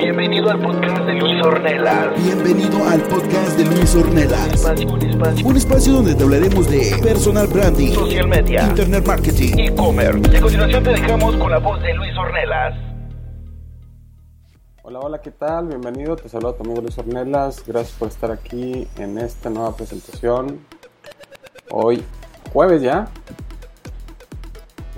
Bienvenido al podcast de Luis Ornelas. Bienvenido al podcast de Luis Ornelas. Espacio, un espacio. Un espacio donde te hablaremos de personal branding, Social media. internet marketing, E-commerce. Y a continuación te dejamos con la voz de Luis Ornelas. Hola, hola, ¿qué tal? Bienvenido, te saluda tu amigo Luis Ornelas. Gracias por estar aquí en esta nueva presentación. Hoy, jueves ya.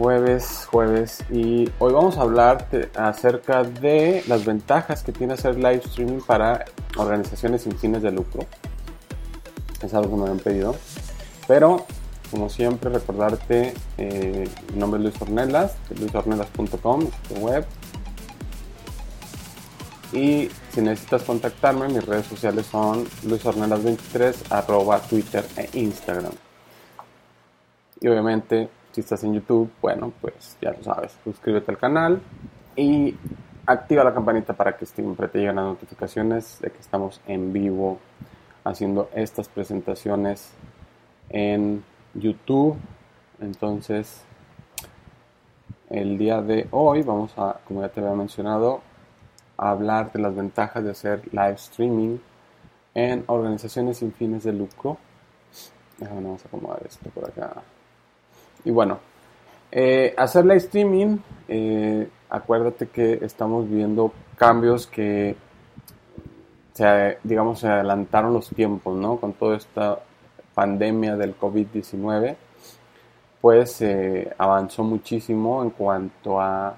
Jueves, jueves. Y hoy vamos a hablar acerca de las ventajas que tiene hacer live streaming para organizaciones sin fines de lucro. Es algo que me han pedido. Pero, como siempre, recordarte, eh, mi nombre es Luis Ornelas, luisornelas.com, web. Y si necesitas contactarme, mis redes sociales son luisornelas23, arroba Twitter e Instagram. Y obviamente, si estás en YouTube, bueno, pues ya lo sabes, suscríbete al canal y activa la campanita para que siempre te lleguen las notificaciones de que estamos en vivo haciendo estas presentaciones en YouTube. Entonces, el día de hoy vamos a, como ya te había mencionado, hablar de las ventajas de hacer live streaming en organizaciones sin fines de lucro. Déjame, vamos a acomodar esto por acá. Y bueno, eh, hacer live streaming, eh, acuérdate que estamos viendo cambios que, se, digamos, se adelantaron los tiempos, ¿no? Con toda esta pandemia del COVID-19, pues eh, avanzó muchísimo en cuanto a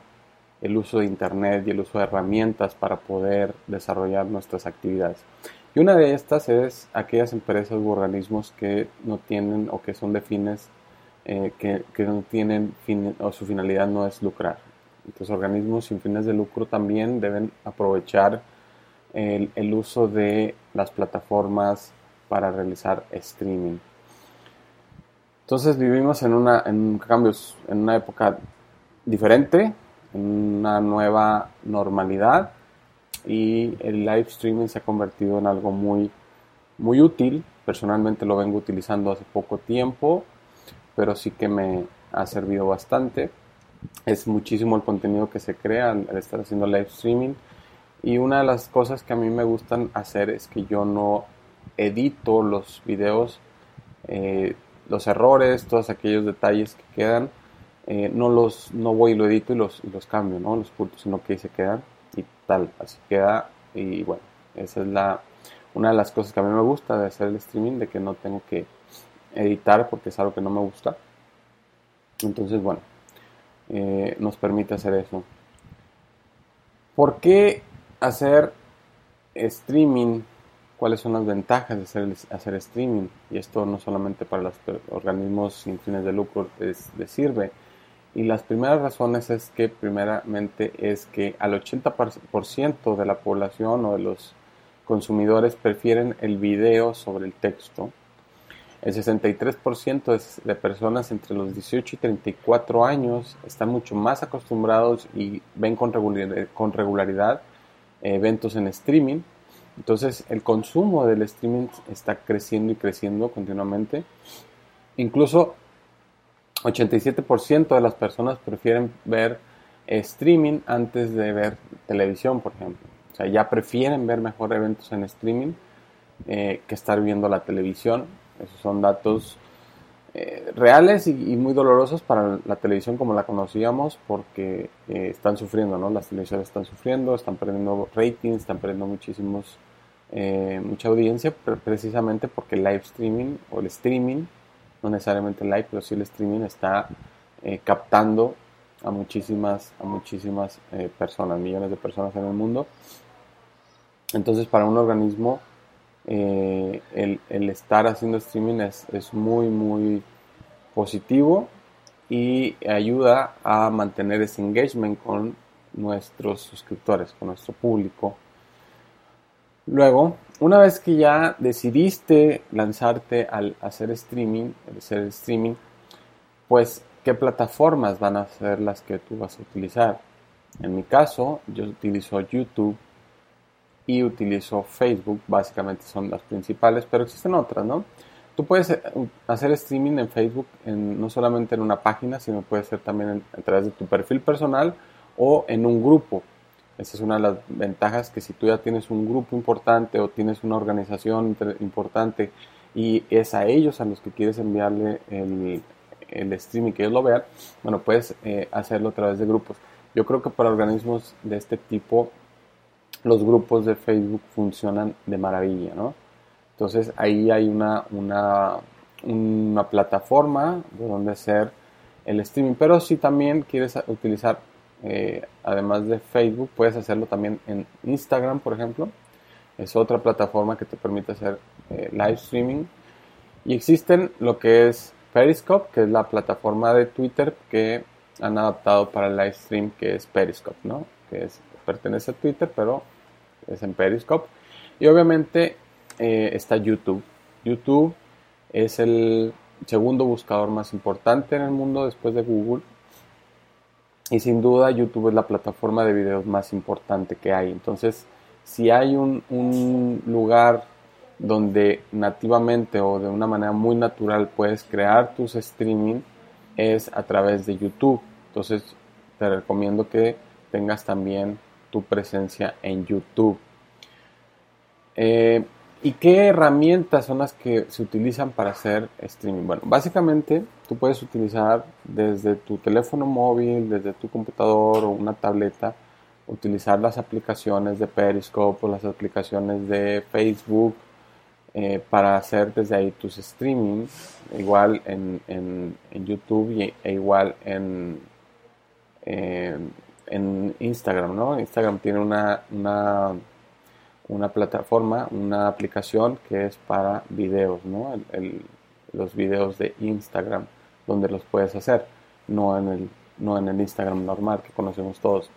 el uso de Internet y el uso de herramientas para poder desarrollar nuestras actividades. Y una de estas es aquellas empresas u organismos que no tienen o que son de fines, eh, que, no tienen fin, o su finalidad no es lucrar. Entonces organismos sin fines de lucro también deben aprovechar el, uso de las plataformas para realizar streaming. Entonces vivimos en, una, en en una época diferente, en una nueva normalidad y el live streaming se ha convertido en algo muy, muy útil. Personalmente lo vengo utilizando hace poco tiempo, pero sí que me ha servido bastante. Es muchísimo el contenido que se crea al, estar haciendo live streaming. Y una de las cosas que a mí me gustan hacer es que yo no edito los videos, eh, los errores, todos aquellos detalles que quedan, eh, no los no voy y lo edito y los, los cambio, ¿no? Los puntos, sino que ahí se quedan y tal, así queda. Y bueno, esa es la una de las cosas que a mí me gusta de hacer el streaming, de que no tengo que editar porque es algo que no me gusta. Entonces, bueno, eh, nos permite hacer eso. ¿Por qué hacer streaming? ¿Cuáles son las ventajas de hacer, hacer streaming? Y esto no solamente para los organismos sin fines de lucro les, les sirve. Y las primeras razones es que primeramente es que al 80% de la población o de los consumidores prefieren el video sobre el texto. El 63% de personas entre los 18 y 34 años están mucho más acostumbrados y ven con regularidad, regularidad eventos en streaming. Entonces el consumo del streaming está creciendo y creciendo continuamente. Incluso 87% de las personas prefieren ver streaming antes de ver televisión, por ejemplo. O sea, ya prefieren ver mejor eventos en streaming eh, que estar viendo la televisión. Esos son datos eh, reales y, muy dolorosos para la televisión como la conocíamos porque eh, están sufriendo, ¿no? Las televisiones están sufriendo, están perdiendo ratings, están perdiendo muchísimos, eh, mucha audiencia, precisamente porque el live streaming o el streaming, no necesariamente el live, pero sí el streaming está captando a muchísimas, a muchísimas personas, millones de personas en el mundo. Entonces, para un organismo, eh, el, estar haciendo streaming es, muy, muy positivo y ayuda a mantener ese engagement con nuestros suscriptores, con nuestro público. Luego, una vez que ya decidiste lanzarte al hacer streaming, hacer streaming, pues qué plataformas van a ser las que tú vas a utilizar. En mi caso, yo utilizo YouTube y utilizo Facebook, básicamente son las principales, pero existen otras, ¿no? Tú puedes eh, hacer streaming en Facebook no solamente en una página, sino puede ser también a través de tu perfil personal o en un grupo. Esa es una de las ventajas que si tú ya tienes un grupo importante o tienes una organización importante y es a ellos a los que quieres enviarle el, el streaming que ellos lo vean, bueno, puedes eh, hacerlo a través de grupos. Yo creo que para organismos de este tipo los grupos de Facebook funcionan de maravilla, ¿no? Entonces ahí hay una, una, una plataforma de donde hacer el streaming. Pero si también quieres utilizar, eh, además de Facebook, puedes hacerlo también en Instagram, por ejemplo. Es otra plataforma que te permite hacer eh, live streaming. Y existen lo que es Periscope, que es la plataforma de Twitter que han adaptado para el live stream, que es Periscope, ¿no? Que es, pertenece a Twitter, pero es en Periscope. Y obviamente eh, está YouTube. YouTube es el segundo buscador más importante en el mundo después de Google. Y sin duda YouTube es la plataforma de videos más importante que hay. Entonces, si hay un, un lugar donde nativamente o de una manera muy natural puedes crear tus streaming, es a través de YouTube. Entonces, te recomiendo que tengas también tu presencia en YouTube. Eh, ¿Y qué herramientas son las que se utilizan para hacer streaming? Bueno, básicamente tú puedes utilizar desde tu teléfono móvil, desde tu computador o una tableta, utilizar las aplicaciones de Periscope o las aplicaciones de Facebook eh, para hacer desde ahí tus streaming, igual en, en- en YouTube y- e igual en, en Instagram, ¿no? Instagram tiene una, una, una plataforma, una aplicación que es para videos, ¿no? Los videos de Instagram, donde los puedes hacer, no en el, no en el Instagram normal que conocemos todos.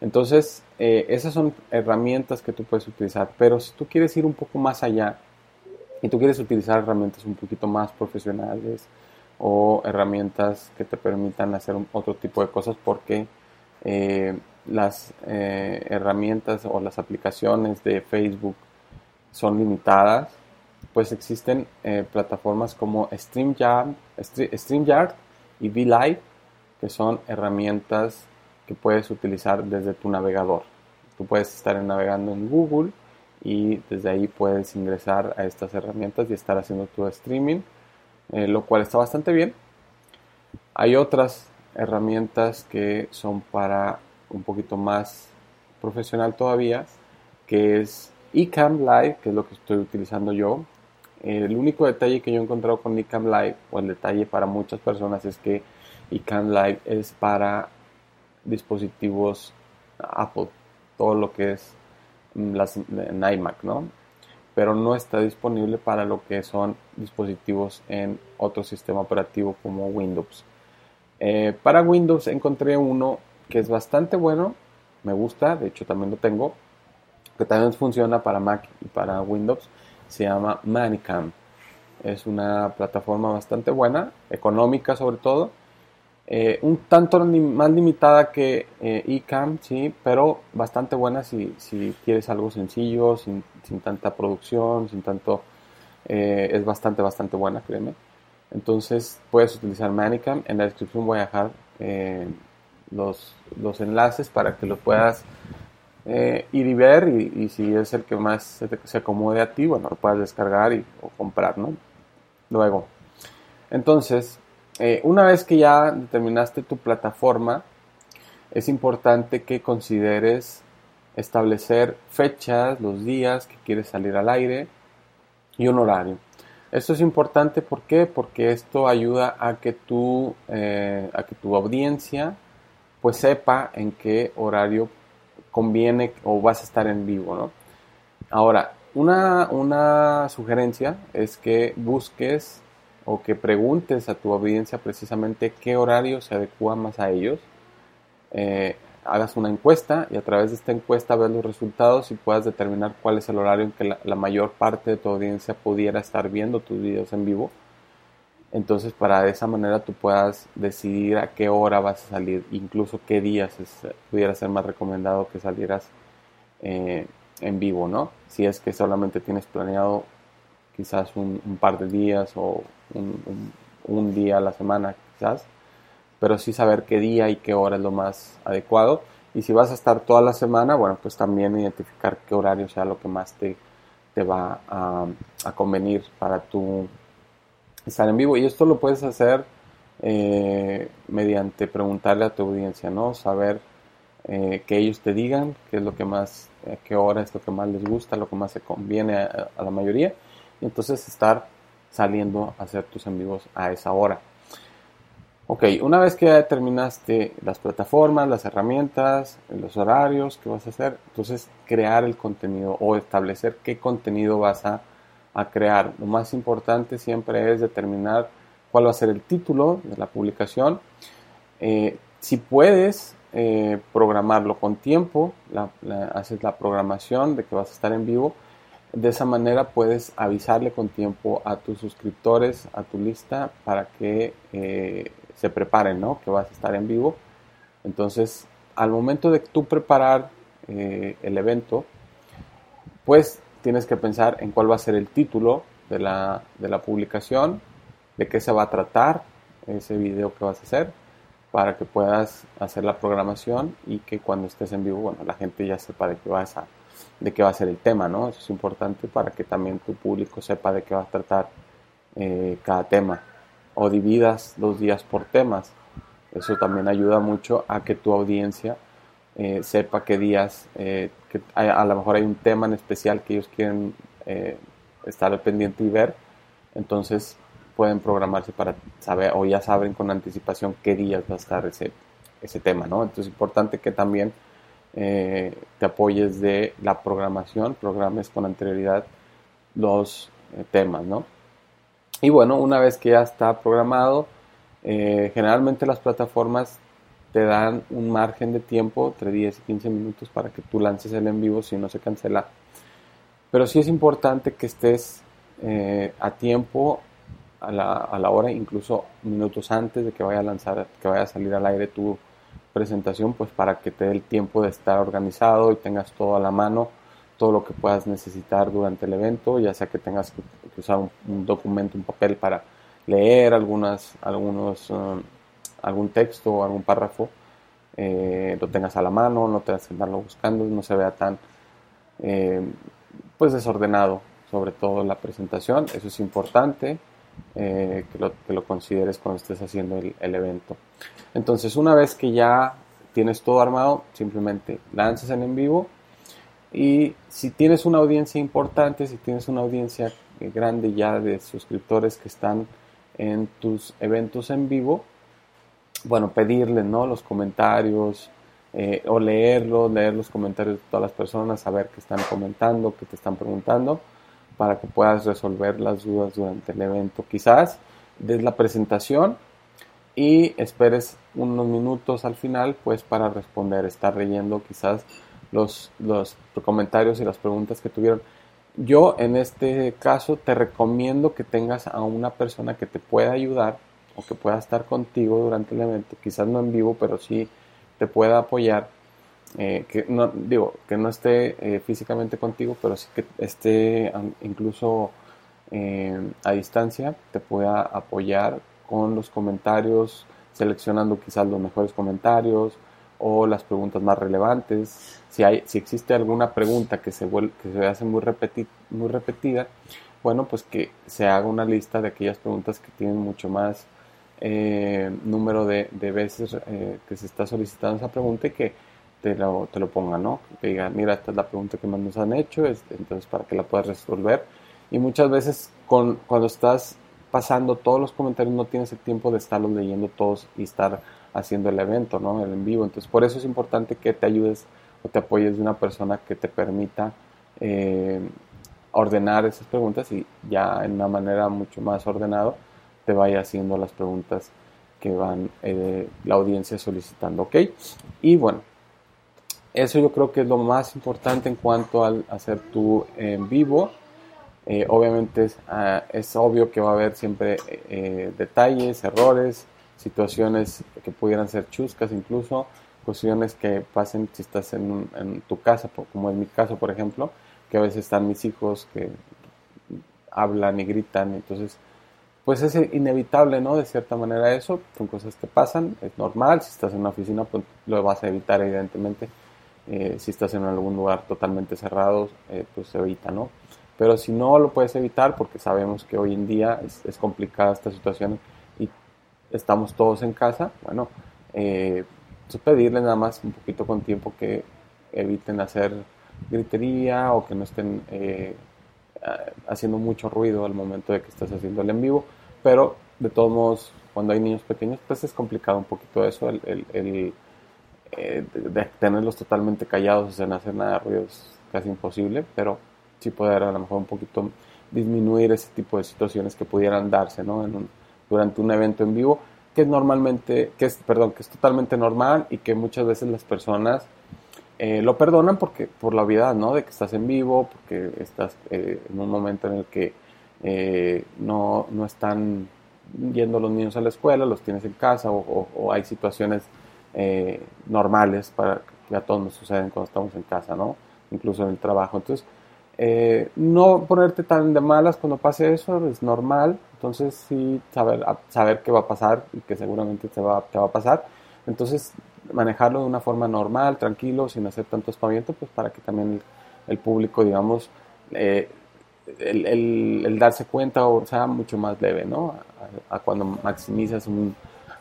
Entonces, eh, esas son herramientas que tú puedes utilizar, pero si tú quieres ir un poco más allá y tú quieres utilizar herramientas un poquito más profesionales o herramientas que te permitan hacer otro tipo de cosas porque eh, las eh, herramientas o las aplicaciones de Facebook son limitadas, pues existen eh, plataformas como StreamYard, Stre- StreamYard y VLive, que son herramientas que puedes utilizar desde tu navegador. Tú puedes estar navegando en Google y desde ahí puedes ingresar a estas herramientas y estar haciendo tu streaming, lo cual está bastante bien. Hay otras herramientas que son para un poquito más profesional todavía, que es eCam Live, que es lo que estoy utilizando yo. El único detalle que yo he encontrado con eCam Live, o el detalle para muchas personas, es que eCam Live es para dispositivos Apple, todo lo que es mm, las, en iMac, ¿no? Pero no está disponible para lo que son dispositivos en otro sistema operativo como Windows. Eh, para Windows encontré uno que es bastante bueno, me gusta, de hecho también lo tengo, que también funciona para Mac y para Windows, se llama Manicam. Es una plataforma bastante buena, económica sobre todo, eh, un tanto más limitada que eh, eCam, sí, pero bastante buena si, si quieres algo sencillo, sin, sin tanta producción, sin tanto... eh, es bastante, bastante buena, créeme. Entonces puedes utilizar Manicam. En la descripción voy a dejar eh, los, los enlaces para que los puedas eh, ir y ver y, si es el que más se, te- acomode a ti, bueno, lo puedas descargar y, o comprar, ¿no? Luego, Entonces, eh, una vez que ya determinaste tu plataforma, es importante que consideres establecer fechas, los días que quieres salir al aire y un horario. Esto es importante ¿por qué? porque esto ayuda a que tu, eh, a que tu audiencia pues sepa en qué horario conviene o vas a estar en vivo. ¿no? Ahora, una, una sugerencia es que busques o que preguntes a tu audiencia precisamente qué horario se adecua más a ellos. Eh, hagas una encuesta y a través de esta encuesta ves los resultados y puedas determinar cuál es el horario en que la, mayor parte de tu audiencia pudiera estar viendo tus videos en vivo. Entonces, para de esa manera tú puedas decidir a qué hora vas a salir, incluso qué días pudiera ser más recomendado que salieras eh, en vivo, ¿no? Si es que solamente tienes planeado quizás un, par de días o un, un día a la semana, quizás pero sí saber qué día y qué hora es lo más adecuado. Y si vas a estar toda la semana, bueno, pues también identificar qué horario sea lo que más te, te va a, convenir para tu estar en vivo. Y esto lo puedes hacer eh, mediante preguntarle a tu audiencia, ¿no? Saber eh, que ellos te digan qué es lo que más, eh, qué hora es lo que más les gusta, lo que más se conviene a, a la mayoría. Y entonces estar saliendo a hacer tus en vivos a esa hora. Ok, una vez que ya determinaste las plataformas, las herramientas, los horarios que vas a hacer, entonces crear el contenido o establecer qué contenido vas a, crear. Lo más importante siempre es determinar cuál va a ser el título de la publicación. Eh, si puedes eh, programarlo con tiempo, haces la programación de que vas a estar en vivo. De esa manera puedes avisarle con tiempo a tus suscriptores, a tu lista, para que eh, se preparen, ¿no? Que vas a estar en vivo. Entonces, al momento de tú preparar eh, el evento, pues tienes que pensar en cuál va a ser el título de la, de la publicación, de qué se va a tratar ese video que vas a hacer, para que puedas hacer la programación y que cuando estés en vivo, bueno, la gente ya sepa de qué vas a, de qué va a ser el tema, ¿no? Eso es importante para que también tu público sepa de qué va a tratar eh, cada tema o dividas los días por temas. Eso también ayuda mucho a que tu audiencia eh, sepa qué días, eh, a, lo mejor hay un tema en especial que ellos quieren eh, estar pendiente y ver, entonces pueden programarse para saber o ya saben con anticipación qué días va a estar ese, ese tema, ¿no? Entonces es importante que también te apoyes de la programación, programes con anterioridad los temas, ¿no? Y bueno, una vez que ya está programado, eh, generalmente las plataformas te dan un margen de tiempo, entre 10 y 15 minutos, para que tú lances el en vivo si no se cancela. Pero sí es importante que estés eh, a tiempo, a la, a la, hora, incluso minutos antes de que vaya a lanzar, que vaya a salir al aire tu presentación, pues para que te dé el tiempo de estar organizado y tengas todo a la mano todo lo que puedas necesitar durante el evento, ya sea que tengas que, usar un, documento, un papel para leer algunas, algunos, um, algún texto o algún párrafo, eh, lo tengas a la mano, no tengas que andarlo buscando, no se vea tan eh, pues desordenado, sobre todo la presentación, eso es importante. Eh, que, lo, que, lo, consideres cuando estés haciendo el, el evento. Entonces, una vez que ya tienes todo armado, simplemente lanzas en en vivo y si tienes una audiencia importante, si tienes una audiencia grande ya de suscriptores que están en tus eventos en vivo, bueno, pedirle ¿no? los comentarios eh, o leerlos, leer los comentarios de todas las personas, saber qué están comentando, qué te están preguntando, para que puedas resolver las dudas durante el evento. Quizás des la presentación y esperes unos minutos al final, pues para responder, estar leyendo quizás los, los comentarios y las preguntas que tuvieron. Yo en este caso te recomiendo que tengas a una persona que te pueda ayudar o que pueda estar contigo durante el evento, quizás no en vivo, pero sí te pueda apoyar, eh, que no digo que no esté eh, físicamente contigo, pero sí que esté incluso eh, a distancia, te pueda apoyar con los comentarios, seleccionando quizás los mejores comentarios o las preguntas más relevantes. Si, hay, si existe alguna pregunta que se, que se hace muy, muy repetida, bueno, pues que se haga una lista de aquellas preguntas que tienen mucho más eh, número de, de veces eh, que se está solicitando esa pregunta y que te lo, te lo pongan, ¿no? Que digan, mira, esta es la pregunta que más nos han hecho, es- entonces para que la puedas resolver. Y muchas veces con, cuando estás pasando todos los comentarios no tienes el tiempo de estarlos leyendo todos y estar haciendo el evento, ¿no? El en vivo. Entonces por eso es importante que te ayudes o te apoyes de una persona que te permita eh, ordenar esas preguntas y ya en una manera mucho más ordenado te vaya haciendo las preguntas que van eh, la audiencia solicitando, ¿ok? Y bueno, eso yo creo que es lo más importante en cuanto al hacer tu en vivo. Eh, obviamente es, ah, es obvio que va a haber siempre eh, detalles, errores, situaciones que pudieran ser chuscas incluso, cuestiones que pasen si estás en, un- en tu casa, como en mi caso por ejemplo, que a veces están mis hijos que hablan y gritan, entonces pues es inevitable, ¿no? De cierta manera eso, son cosas que pasan, es normal, si estás en una oficina pues lo vas a evitar evidentemente, Eh, si estás en algún lugar totalmente cerrado, eh, pues se evita, ¿no? Pero si no lo puedes evitar, porque sabemos que hoy en día es, complicada esta situación estamos todos en casa, bueno, eh, pues pedirles nada más un poquito con tiempo que eviten hacer gritería o que no estén eh, haciendo mucho ruido al momento de que estás haciendo el en vivo, pero de todos modos, cuando hay niños pequeños, pues es complicado un poquito eso, el, el- el, eh, de, tenerlos totalmente callados sin hacer nada de ruido es casi imposible, pero sí poder a lo mejor un poquito disminuir ese tipo de situaciones que pudieran darse ¿no? en un- durante un evento en vivo, que es normalmente, que es, perdón, que es totalmente normal y que muchas veces las personas eh, lo perdonan porque por la obviedad, ¿no? De que estás en vivo, porque estás eh, en un momento en el que eh, no, no están yendo los niños a la escuela, los tienes en casa o, o- hay situaciones eh, normales para que a todos nos suceden cuando estamos en casa, ¿no? Incluso en el trabajo. Entonces, eh, no ponerte tan de malas cuando pase eso es normal. Entonces, sí, saber, saber qué va a pasar y que seguramente te va, te va a pasar. Entonces, manejarlo de una forma normal, tranquilo, sin hacer tanto espaviento, pues para que también el, público, digamos, eh, el, el- darse cuenta o sea mucho más leve, ¿no? A, cuando maximizas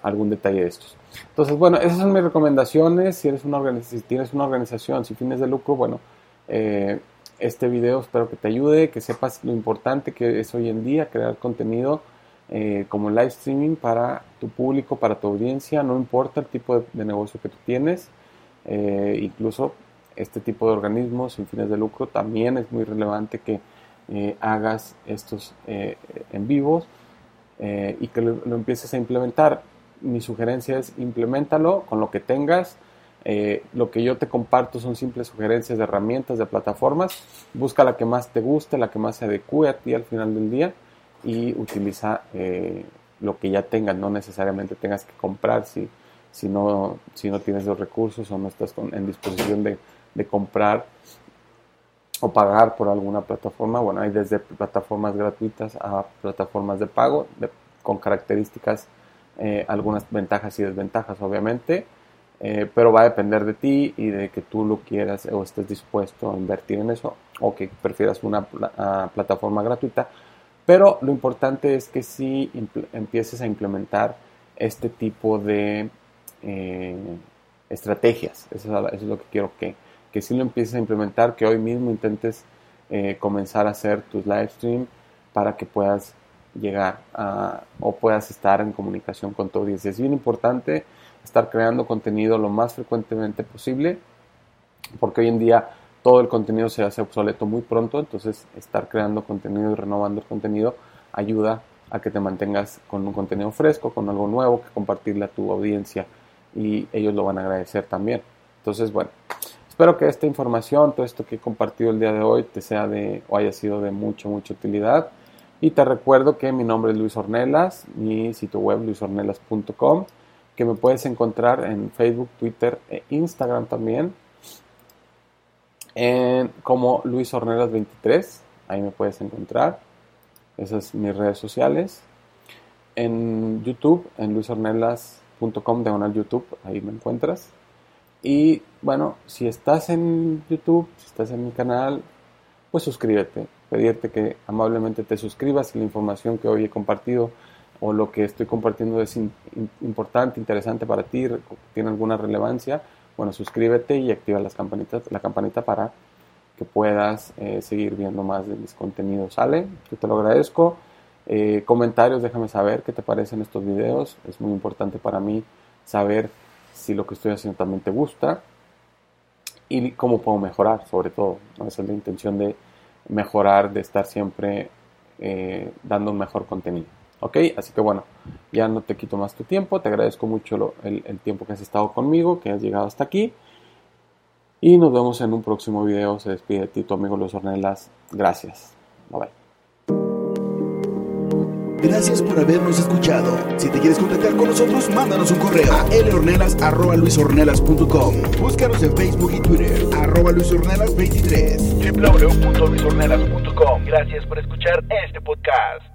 algún detalle de estos. Entonces, bueno, esas son mis recomendaciones. Si, eres una si tienes una organización sin fines de lucro, bueno, eh, este video espero que te ayude, que sepas lo importante que es hoy en día crear contenido eh, como live streaming para tu público, para tu audiencia, no importa el tipo de, negocio que tú tienes, eh, incluso este tipo de organismos sin fines de lucro también es muy relevante que eh, hagas estos eh, en vivos eh, y que lo, lo empieces a implementar. Mi sugerencia es implementalo con lo que tengas. Eh, lo que yo te comparto son simples sugerencias de herramientas, de plataformas. Busca la que más te guste, la que más se adecue a ti al final del día y utiliza eh, lo que ya tengas. No necesariamente tengas que comprar si, si, no, si no tienes los recursos o no estás en disposición de, de comprar o pagar por alguna plataforma. Bueno, hay desde plataformas gratuitas a plataformas de pago con características, eh, algunas ventajas y desventajas, obviamente. Eh, pero va a depender de ti y de que tú lo quieras o estés dispuesto a invertir en eso o que prefieras una ah, plataforma gratuita. Pero lo importante es que impl- empieces a implementar este tipo de eh, estrategias. Eso es, lo que quiero que, que sí lo empieces a implementar, que hoy mismo intentes eh, comenzar a hacer tus live stream para que puedas llegar a, o puedas estar en comunicación con tu audiencia. Es bien importante estar creando contenido lo más frecuentemente posible, porque hoy en día todo el contenido se hace obsoleto muy pronto, entonces estar creando contenido y renovando el contenido ayuda a que te mantengas con un contenido fresco, con algo nuevo que compartirle a tu audiencia y ellos lo van a agradecer también. Entonces, bueno, espero que esta información, todo esto que he compartido el día de hoy, te sea de o haya sido de mucha, mucha utilidad. Y te recuerdo que mi nombre es Luis Ornelas, mi sitio web luisornelas.com, que me puedes encontrar en Facebook, Twitter e Instagram también, en, como Luis Ornelas 23, ahí me puedes encontrar, esas son mis redes sociales. En YouTube, en luisornelas.com, diagonal YouTube, ahí me encuentras. Y bueno, si estás en YouTube, si estás en mi canal, pues suscríbete. pedirte que amablemente te suscribas si la información que hoy he compartido o lo que estoy compartiendo es importante, interesante para ti, tiene alguna relevancia, bueno, suscríbete y activa las campanitas, la campanita para que puedas eh, seguir viendo más de mis contenidos. ¿Sale? Yo te lo agradezco. Eh, comentarios, déjame saber qué te parecen estos videos. Es muy importante para mí saber si lo que estoy haciendo también te gusta y cómo puedo mejorar, sobre todo. Esa es la intención de mejorar, de estar siempre eh, dando un mejor contenido. ¿Ok? Así que bueno, ya no te quito más tu tiempo. Te agradezco mucho el, el tiempo que has estado conmigo, que has llegado hasta aquí. Y nos vemos en un próximo video. Se despide de ti tu amigo Luis Ornelas. Gracias. Bye bye. Gracias por habernos escuchado. Si te quieres contactar con nosotros, mándanos un correo a lornelas.luisornelas.com. Búscanos en Facebook y Twitter, arroba luisornelas23. www.luisornelas.com. Gracias por escuchar este podcast.